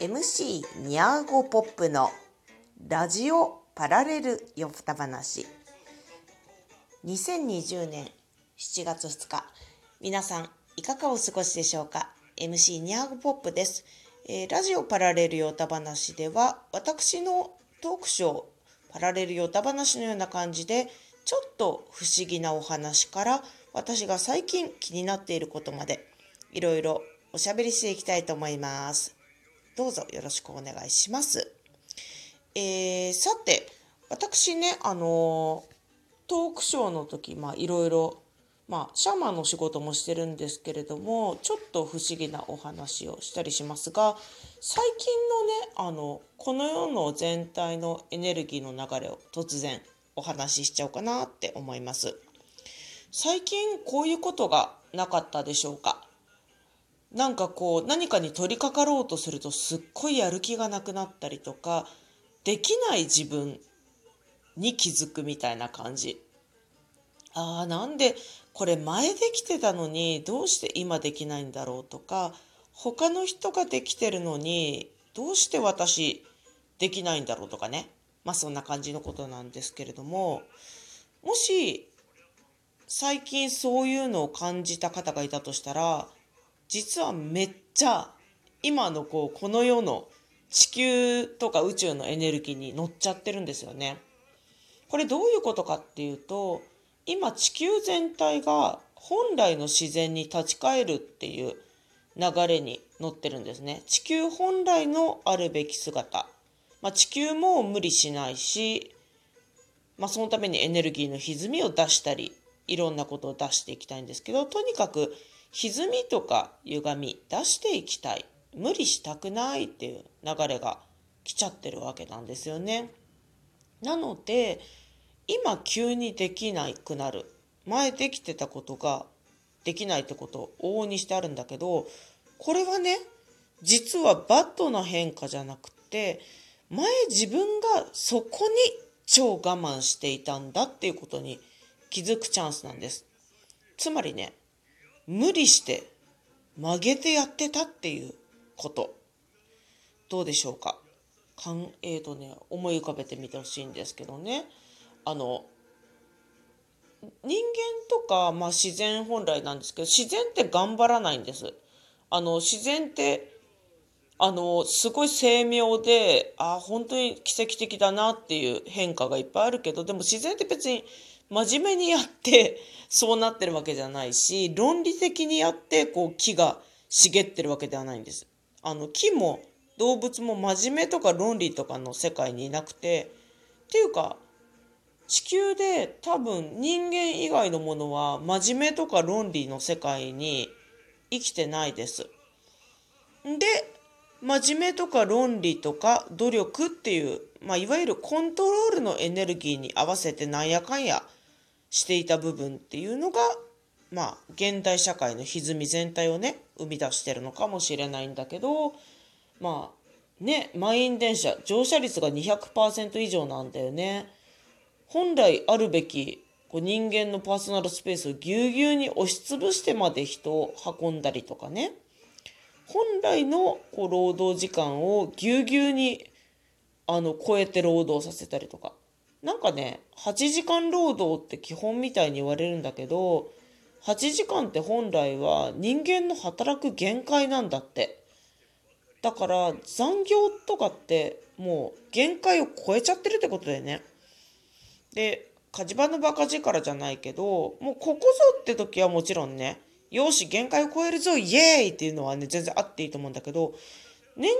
MC ニャーゴポップのラジオパラレルよふた話。2020年7月2日皆さんいかがお過ごしでしょうか？MC ニャーゴポップです、えーラジオパラレルよた話では私のトークショーパラレルよた話のような感じでちょっと不思議なお話から私が最近気になっていることまでいろいろおしゃべりしていきたいと思います。どうぞよろしくお願いします。えー、さて、私ね、あのトークショーの時、まあ、いろいろ、まあ、シャーマンの仕事もしてるんですけれども、ちょっと不思議なお話をしたりしますが、最近のね、あの、この世の全体のエネルギーの流れを突然お話ししちゃおうかなって思います。最近こういうことがなかったでしょうか？なんかこう何かに取り掛かろうとするとすっごいやる気がなくなったりとかできない自分に気づくみたいな感じ。あーなんでこれ前できてたのにどうして今できないんだろうとか他の人ができてるのにどうして私できないんだろうとかね。まあそんな感じのことなんですけれどももし最近そういうのを感じた方がいたとしたら実はめっちゃ今のこうこの世の地球とか宇宙のエネルギーに乗っちゃってるんですよね。これどういうことかっていうと今地球全体が本来の自然に立ち返るっていう流れに乗ってるんですね。地球本来のあるべき姿。まあ、地球も無理しないし、まあ、そのためにエネルギーの歪みを出したりいろんなことを出していきたいんですけどとにかく歪みとか歪み出していきたい無理したくないっていう流れが来ちゃってるわけなんですよね。なので今急にできなくなる前できてたことができないってことを往々にしてあるんだけどこれはね実はバッドな変化じゃなくて前自分がそこに超我慢していたんだっていうことに気づくチャンスなんです。つまりね無理して曲げてやってたっていうこと。どうでしょうか？かんえーとね思い浮かべてみてほしいんですけどね。あの人間とか、まあ、自然本来なんですけど自然って頑張らないんです。あの自然ってあのすごい精妙であ本当に奇跡的だなっていう変化がいっぱいあるけどでも自然って別に真面目にやってそうなってるわけじゃないし論理的にやってこう木が茂ってるわけではないんです。あの木も動物も真面目とか論理とかの世界にいなくてっていうか地球で多分人間以外のものは真面目とか論理の世界に生きてないです。で真面目とか論理とか努力っていう、まあ、いわゆるコントロールのエネルギーに合わせてなんやかんやしていた部分っていうのがまあ現代社会の歪み全体をね生み出してるのかもしれないんだけどまあね満員電車乗車率が200%以上なんだよね。本来あるべきこう人間のパーソナルスペースをぎゅうぎゅうに押しつぶしてまで人を運んだりとかね本来のこう労働時間をぎゅうぎゅうにあの超えて労働させたりとかなんかね8時間労働って基本みたいに言われるんだけど8時間って本来は人間の働く限界なんだって。だから残業とかってもう限界を超えちゃってるってことだよね。で火事場のバカ力じゃないけどもうここぞって時はもちろんねよし限界を超えるぞイエーイっていうのはね全然あっていいと思うんだけど年がら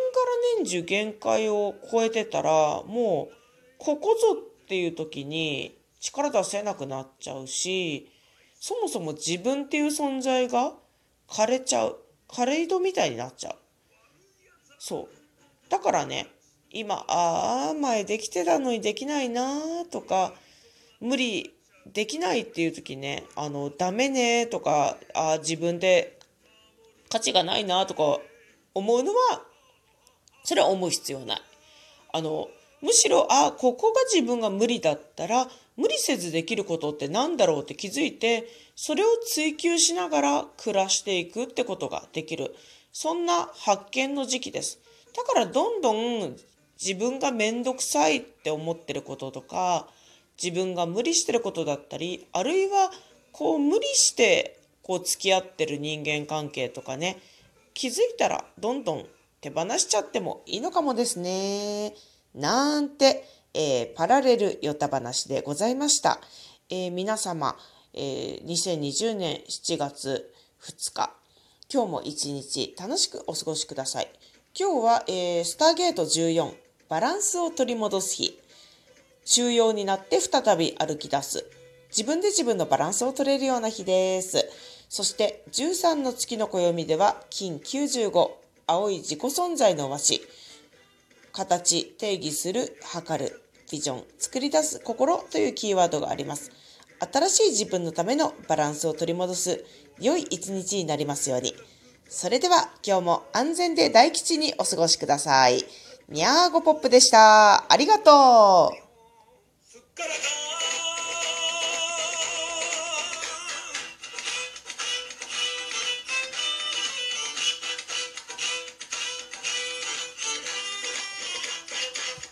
年中限界を超えてたらもうここぞっていう時に力出せなくなっちゃうしそもそも自分っていう存在が枯れちゃう枯れ井戸みたいになっちゃうそうだからね今ああ前できてたのにできないなーとか無理できないっていう時ねあのダメねとかあー自分で価値がないなとか思うのはそれは思う必要ない。あのむしろあここが自分が無理だったら無理せずできることって何だろうって気づいてそれを追求しながら暮らしていくってことができるそんな発見の時期です。だからどんどん自分がめんどくさいって思ってることとか自分が無理してることだったりあるいはこう無理してこう付き合ってる人間関係とかね気づいたらどんどん手放しちゃってもいいのかもですね。なんて、えー、パラレルヨタ話でございました。えー、皆様、えー、2020年7月2日、今日も一日楽しくお過ごしください。今日は、えー、スターゲート14、バランスを取り戻す日。収容になって再び歩き出す。自分で自分のバランスを取れるような日です。そして13の月の暦では金95、青い自己存在の和紙。形、定義する、測る、ビジョン、作り出す心というキーワードがあります。新しい自分のためのバランスを取り戻す良い一日になりますように。それでは今日も安全で大吉にお過ごしください。にゃーごポップでした。ありがとう。